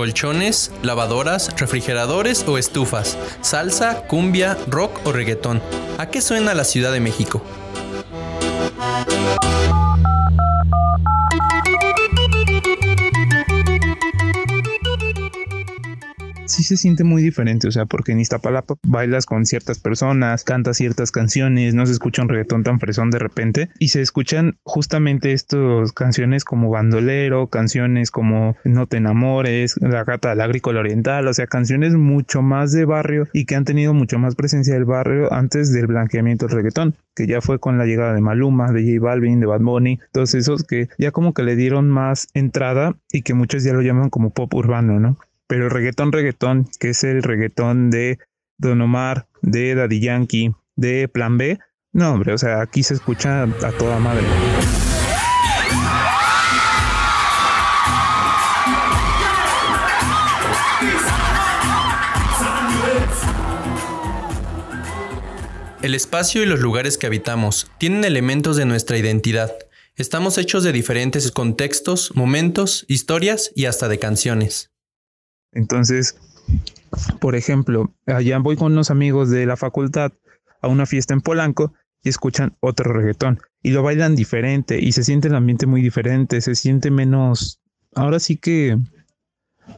colchones, lavadoras, refrigeradores o estufas, salsa, cumbia, rock o reggaetón. ¿A qué suena la Ciudad de México? Se siente muy diferente, o sea, porque en Iztapalapa bailas con ciertas personas, cantas ciertas canciones, no se escucha un reggaetón tan fresón de repente y se escuchan justamente estas canciones como Bandolero, canciones como No te enamores, La gata del agrícola oriental, o sea, canciones mucho más de barrio y que han tenido mucho más presencia del barrio antes del blanqueamiento del reggaetón, que ya fue con la llegada de Maluma, de J Balvin, de Bad Bunny, todos esos que ya como que le dieron más entrada y que muchos ya lo llaman como pop urbano, ¿no? Pero el reggaetón, reggaetón, que es el reggaetón de Don Omar, de Daddy Yankee, de Plan B, no, hombre, o sea, aquí se escucha a toda madre. El espacio y los lugares que habitamos tienen elementos de nuestra identidad. Estamos hechos de diferentes contextos, momentos, historias y hasta de canciones. Entonces, por ejemplo, allá voy con unos amigos de la facultad a una fiesta en Polanco y escuchan otro reggaetón y lo bailan diferente y se siente el ambiente muy diferente, se siente menos, ahora sí que,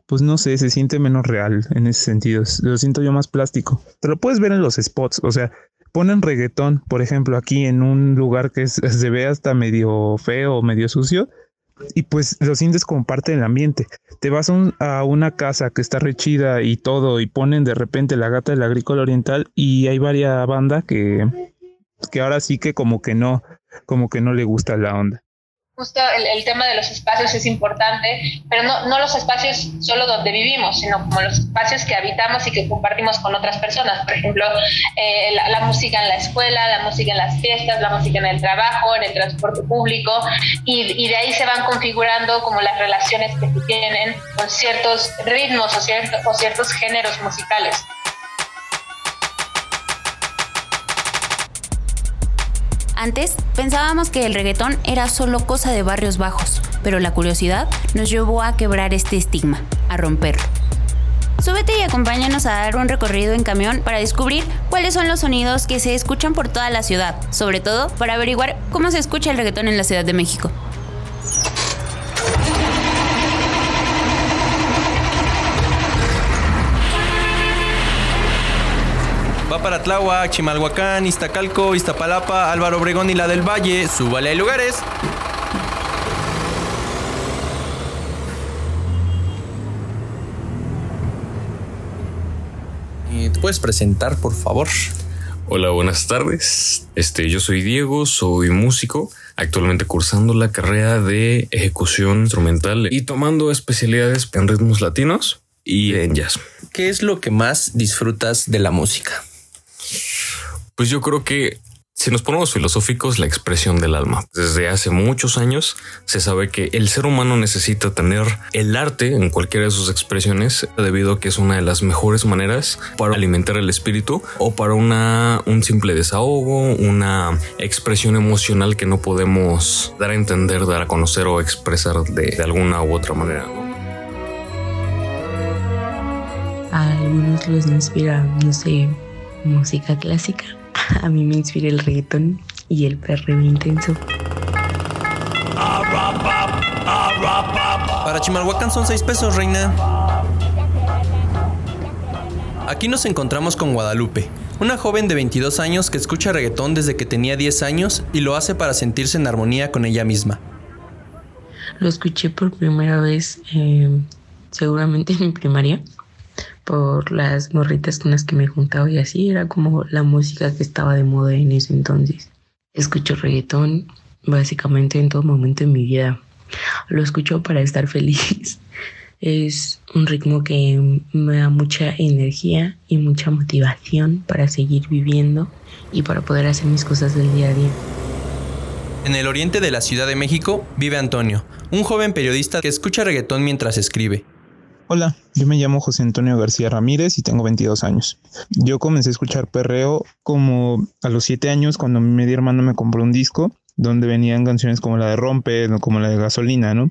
pues no sé, se siente menos real en ese sentido, lo siento yo más plástico. Te lo puedes ver en los spots, o sea, ponen reggaetón, por ejemplo, aquí en un lugar que se ve hasta medio feo, medio sucio, y pues lo sientes como parte del ambiente. Te vas a, una casa que está rechida y todo y ponen de repente la gata del agrícola oriental y hay varias bandas que, que ahora sí que como que no, como que no le gusta la onda justo el, tema de los espacios es importante, pero no, no los espacios solo donde vivimos, sino como los espacios que habitamos y que compartimos con otras personas. Por ejemplo, eh, la, música en la escuela, la música en las fiestas, la música en el trabajo, en el transporte público, y, y de ahí se van configurando como las relaciones que tienen con ciertos ritmos o, cierto, o ciertos géneros musicales. Antes pensábamos que el reggaetón era solo cosa de barrios bajos, pero la curiosidad nos llevó a quebrar este estigma, a romperlo. Súbete y acompáñanos a dar un recorrido en camión para descubrir cuáles son los sonidos que se escuchan por toda la ciudad, sobre todo para averiguar cómo se escucha el reggaetón en la Ciudad de México. Para Tláhuac, Chimalhuacán, Iztacalco, Iztapalapa, Álvaro Obregón y la del Valle. Súbale a lugares. ¿Te puedes presentar, por favor? Hola, buenas tardes. Este, yo soy Diego, soy músico, actualmente cursando la carrera de ejecución instrumental y tomando especialidades en ritmos latinos y en jazz. ¿Qué es lo que más disfrutas de la música? Pues yo creo que si nos ponemos filosóficos, la expresión del alma. Desde hace muchos años se sabe que el ser humano necesita tener el arte en cualquiera de sus expresiones debido a que es una de las mejores maneras para alimentar el espíritu o para una, un simple desahogo, una expresión emocional que no podemos dar a entender, dar a conocer o expresar de, alguna u otra manera. A algunos los inspira, no sé, música clásica. A mí me inspira el reggaetón y el perreo intenso. Para Chimalhuacán son seis pesos, reina. Aquí nos encontramos con Guadalupe, una joven de 22 años que escucha reggaetón desde que tenía 10 años y lo hace para sentirse en armonía con ella misma. Lo escuché por primera vez eh, seguramente en mi primaria por las morritas con las que me juntaba y así era como la música que estaba de moda en ese entonces. Escucho reggaetón básicamente en todo momento en mi vida. Lo escucho para estar feliz. Es un ritmo que me da mucha energía y mucha motivación para seguir viviendo y para poder hacer mis cosas del día a día. En el oriente de la Ciudad de México vive Antonio, un joven periodista que escucha reggaetón mientras escribe. Hola, yo me llamo José Antonio García Ramírez y tengo 22 años. Yo comencé a escuchar perreo como a los 7 años cuando mi medio hermano me compró un disco donde venían canciones como la de Rompe, como la de Gasolina, ¿no?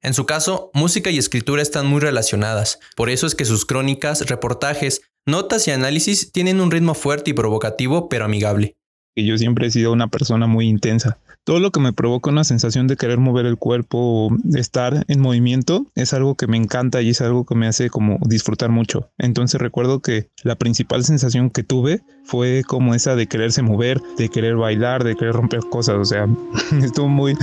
En su caso, música y escritura están muy relacionadas, por eso es que sus crónicas, reportajes, notas y análisis tienen un ritmo fuerte y provocativo, pero amigable. Yo siempre he sido una persona muy intensa todo lo que me provoca una sensación de querer mover el cuerpo, de estar en movimiento, es algo que me encanta y es algo que me hace como disfrutar mucho. Entonces recuerdo que la principal sensación que tuve fue como esa de quererse mover, de querer bailar, de querer romper cosas. O sea, estuvo muy,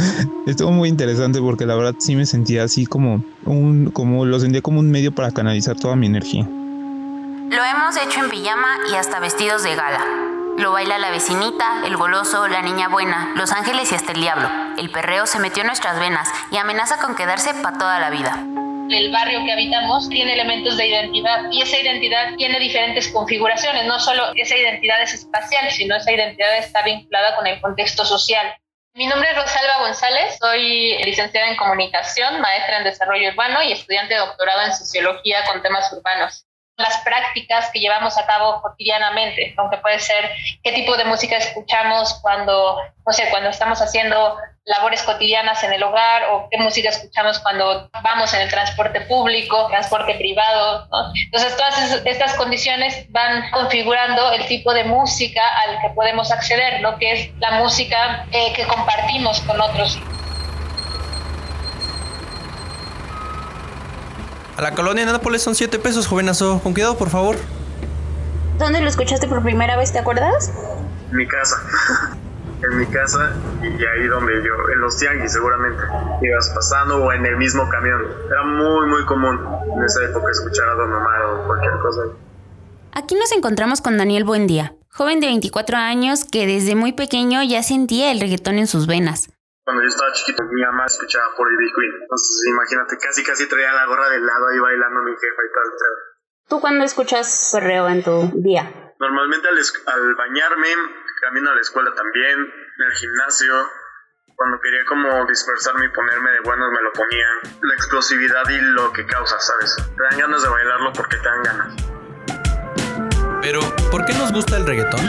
estuvo muy interesante porque la verdad sí me sentía así como un, como lo sentía como un medio para canalizar toda mi energía. Lo hemos hecho en pijama y hasta vestidos de gala. Lo baila la vecinita, el goloso, la niña buena, los ángeles y hasta el diablo. El perreo se metió en nuestras venas y amenaza con quedarse para toda la vida. El barrio que habitamos tiene elementos de identidad y esa identidad tiene diferentes configuraciones. No solo esa identidad es espacial, sino esa identidad está vinculada con el contexto social. Mi nombre es Rosalba González, soy licenciada en comunicación, maestra en desarrollo urbano y estudiante de doctorado en sociología con temas urbanos las prácticas que llevamos a cabo cotidianamente, aunque puede ser qué tipo de música escuchamos cuando, no sé, cuando estamos haciendo labores cotidianas en el hogar o qué música escuchamos cuando vamos en el transporte público, transporte privado. Entonces, todas estas condiciones van configurando el tipo de música al que podemos acceder, lo que es la música eh, que compartimos con otros. A la colonia de Nápoles son 7 pesos, jovenazo. Con cuidado, por favor. ¿Dónde lo escuchaste por primera vez, te acuerdas? En mi casa. en mi casa y ahí donde yo, en los tianguis seguramente, ibas pasando o en el mismo camión. Era muy, muy común en esa época escuchar a Don Omar o cualquier cosa. Aquí nos encontramos con Daniel Buendía, joven de 24 años que desde muy pequeño ya sentía el reggaetón en sus venas. Cuando yo estaba chiquito, mi mamá escuchaba por Ivy Queen. Entonces, imagínate, casi casi traía la gorra del lado ahí bailando mi jefa y tal. ¿Tú cuándo escuchas perreo en tu día? Normalmente al, al bañarme, camino a la escuela también, en el gimnasio, cuando quería como dispersarme y ponerme de buenos me lo ponía. La explosividad y lo que causa, ¿sabes? Te dan ganas de bailarlo porque te dan ganas. Pero, ¿por qué nos gusta el reggaetón?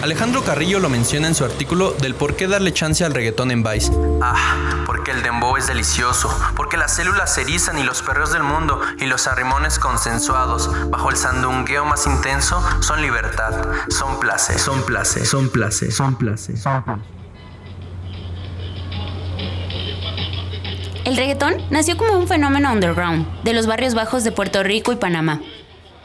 Alejandro Carrillo lo menciona en su artículo del por qué darle chance al reggaetón en Vice. Ah, porque el dembow es delicioso, porque las células se erizan y los perros del mundo y los arrimones consensuados bajo el sandungueo más intenso son libertad, son placer, son placer, son placer, son placer. El reggaetón nació como un fenómeno underground de los barrios bajos de Puerto Rico y Panamá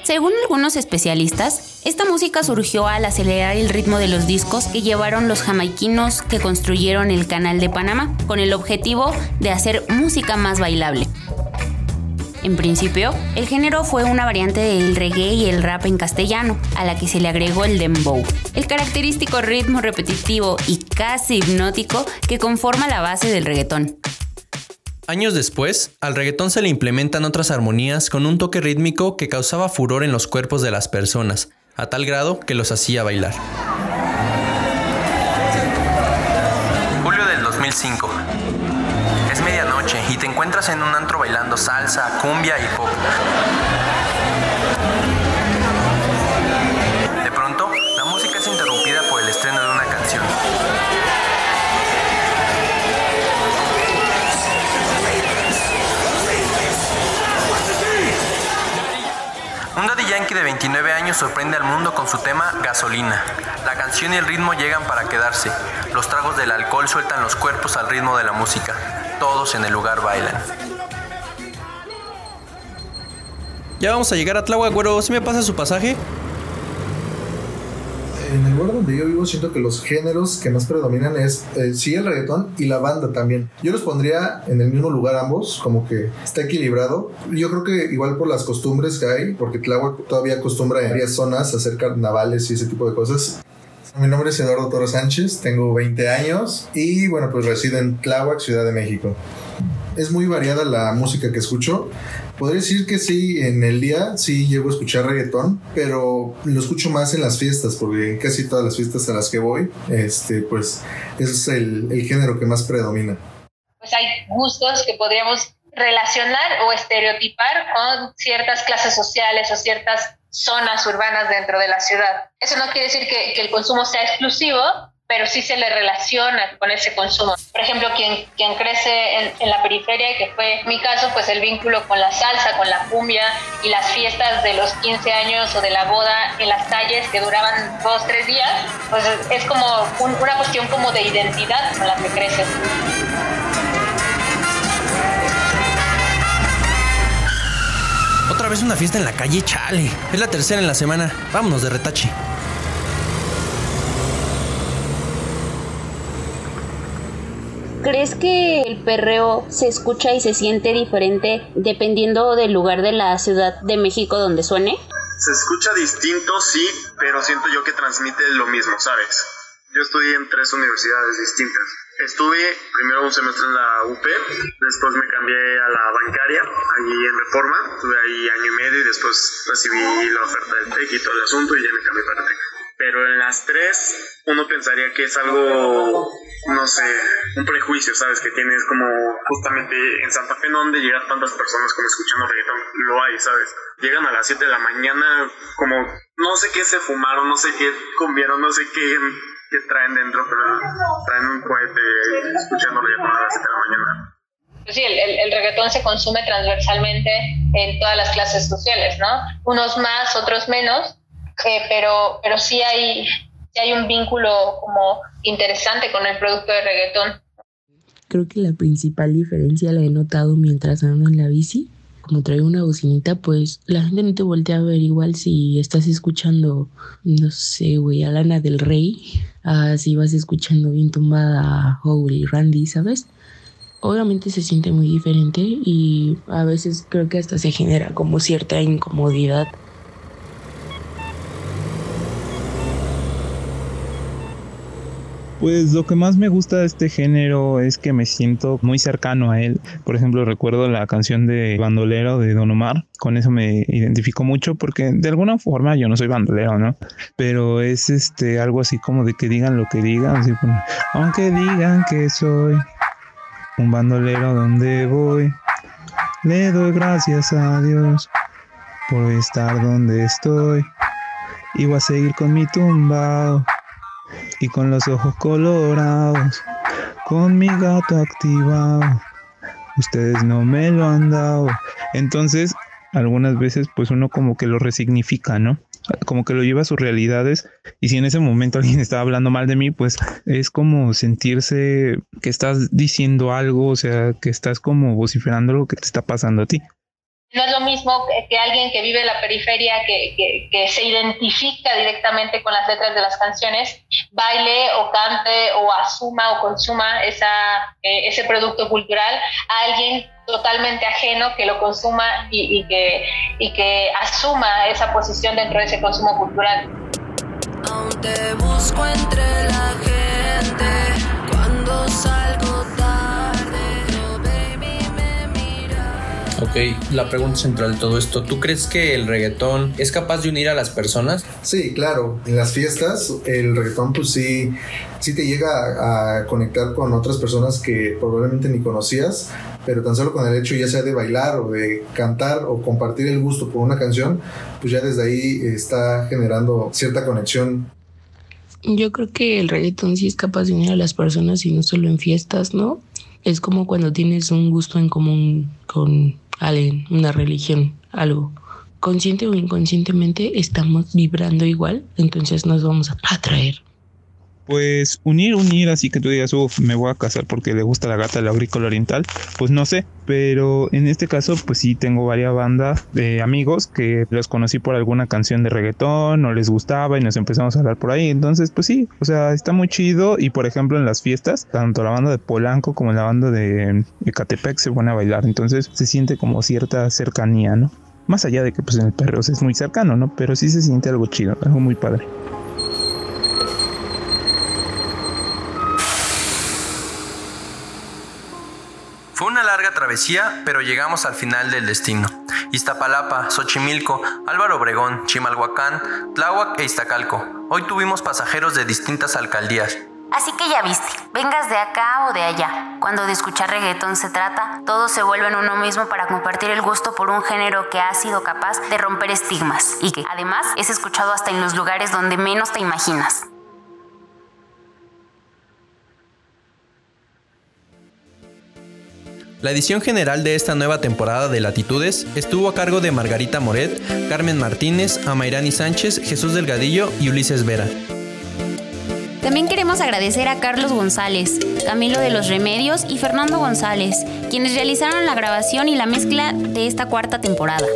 según algunos especialistas, esta música surgió al acelerar el ritmo de los discos que llevaron los jamaiquinos que construyeron el Canal de Panamá, con el objetivo de hacer música más bailable. En principio, el género fue una variante del reggae y el rap en castellano, a la que se le agregó el dembow, el característico ritmo repetitivo y casi hipnótico que conforma la base del reggaetón. Años después, al reggaetón se le implementan otras armonías con un toque rítmico que causaba furor en los cuerpos de las personas, a tal grado que los hacía bailar. Julio del 2005. Es medianoche y te encuentras en un antro bailando salsa, cumbia y pop. Un Daddy Yankee de 29 años sorprende al mundo con su tema Gasolina. La canción y el ritmo llegan para quedarse. Los tragos del alcohol sueltan los cuerpos al ritmo de la música. Todos en el lugar bailan. Ya vamos a llegar a Tláhuac, güero. ¿Sí me pasa su pasaje? En el lugar donde yo vivo siento que los géneros que más predominan es eh, sí el reggaetón y la banda también. Yo los pondría en el mismo lugar ambos, como que está equilibrado. Yo creo que igual por las costumbres que hay, porque Tláhuac todavía acostumbra en varias zonas a hacer carnavales y ese tipo de cosas. Mi nombre es Eduardo Toro Sánchez, tengo 20 años y bueno, pues resido en Tláhuac, Ciudad de México. Es muy variada la música que escucho. Podría decir que sí, en el día sí llego a escuchar reggaetón, pero lo escucho más en las fiestas, porque en casi todas las fiestas a las que voy, este, pues es el, género que más predomina. Pues hay gustos que podríamos relacionar o estereotipar con ciertas clases sociales o ciertas zonas urbanas dentro de la ciudad. Eso no quiere decir que el consumo sea exclusivo, pero sí se le relaciona con ese consumo. Por ejemplo, quien, quien crece en, en, la periferia, que fue mi caso, pues el vínculo con la salsa, con la cumbia y las fiestas de los 15 años o de la boda en las calles que duraban dos, tres días, pues es como una cuestión como de identidad con la que creces. Otra vez una fiesta en la calle, chale. Es la tercera en la semana. Vámonos de retache. ¿Crees que el perreo se escucha y se siente diferente dependiendo del lugar de la Ciudad de México donde suene? Se escucha distinto, sí, pero siento yo que transmite lo mismo, ¿sabes? Yo estudié en tres universidades distintas. Estuve primero un semestre en la UP, después me cambié a la bancaria, allí en Reforma, estuve ahí año y medio y después recibí la oferta del TEC y todo el asunto y ya me cambié para el TEC. Pero en las tres uno pensaría que es algo, no sé, un prejuicio, ¿sabes? Que tienes como justamente en Santa Fe, donde llegan tantas personas como escuchando reggaetón, lo hay, ¿sabes? Llegan a las 7 de la mañana como, no sé qué se fumaron, no sé qué comieron, no sé qué traen dentro, pero traen un cohete escuchando reggaetón a las 7 de la mañana. Sí, el, el, el, reggaetón se consume transversalmente en todas las clases sociales, ¿no? Unos más, otros menos, eh, pero, pero sí hay, sí hay un vínculo como interesante con el producto de reggaetón. Creo que la principal diferencia la he notado mientras ando en la bici como traigo una bocinita, pues la gente no te voltea a ver igual si estás escuchando, no sé, güey, a Lana del Rey, uh, si vas escuchando bien tumbada a Howl Randy, ¿sabes? Obviamente se siente muy diferente y a veces creo que hasta se genera como cierta incomodidad Pues lo que más me gusta de este género es que me siento muy cercano a él. Por ejemplo, recuerdo la canción de Bandolero de Don Omar. Con eso me identifico mucho porque de alguna forma yo no soy bandolero, ¿no? Pero es este algo así como de que digan lo que digan. Aunque digan que soy un bandolero donde voy, le doy gracias a Dios por estar donde estoy. Y voy a seguir con mi tumbado y con los ojos colorados, con mi gato activado. Ustedes no me lo han dado. Entonces, algunas veces, pues uno como que lo resignifica, ¿no? Como que lo lleva a sus realidades. Y si en ese momento alguien está hablando mal de mí, pues es como sentirse que estás diciendo algo, o sea, que estás como vociferando lo que te está pasando a ti. No es lo mismo que, que alguien que vive en la periferia, que, que, que, se identifica directamente con las letras de las canciones, baile o cante o asuma o consuma esa, eh, ese producto cultural a alguien totalmente ajeno que lo consuma y, y, que, y que asuma esa posición dentro de ese consumo cultural. Aún busco entre la gente Ok, la pregunta central de todo esto, ¿tú crees que el reggaetón es capaz de unir a las personas? Sí, claro, en las fiestas el reggaetón pues sí, sí te llega a, conectar con otras personas que probablemente ni conocías, pero tan solo con el hecho ya sea de bailar o de cantar o compartir el gusto por una canción, pues ya desde ahí está generando cierta conexión. Yo creo que el reggaetón sí es capaz de unir a las personas y no solo en fiestas, ¿no? Es como cuando tienes un gusto en común con alguien, una religión, algo. Consciente o inconscientemente estamos vibrando igual, entonces nos vamos a atraer. Pues unir, unir, así que tú digas, uff, me voy a casar porque le gusta la gata del agrícola oriental, pues no sé, pero en este caso, pues sí tengo varias bandas de amigos que los conocí por alguna canción de reggaetón, no les gustaba y nos empezamos a hablar por ahí, entonces, pues sí, o sea, está muy chido y por ejemplo en las fiestas, tanto la banda de Polanco como la banda de Ecatepec se van a bailar, entonces se siente como cierta cercanía, ¿no? Más allá de que pues en el perro es muy cercano, ¿no? Pero sí se siente algo chido, algo muy padre. Travesía, pero llegamos al final del destino. Iztapalapa, Xochimilco, Álvaro Obregón, Chimalhuacán, Tláhuac e Iztacalco. Hoy tuvimos pasajeros de distintas alcaldías. Así que ya viste, vengas de acá o de allá. Cuando de escuchar reggaetón se trata, todos se vuelven uno mismo para compartir el gusto por un género que ha sido capaz de romper estigmas y que, además, es escuchado hasta en los lugares donde menos te imaginas. La edición general de esta nueva temporada de Latitudes estuvo a cargo de Margarita Moret, Carmen Martínez, Amairani Sánchez, Jesús Delgadillo y Ulises Vera. También queremos agradecer a Carlos González, Camilo de los Remedios y Fernando González, quienes realizaron la grabación y la mezcla de esta cuarta temporada.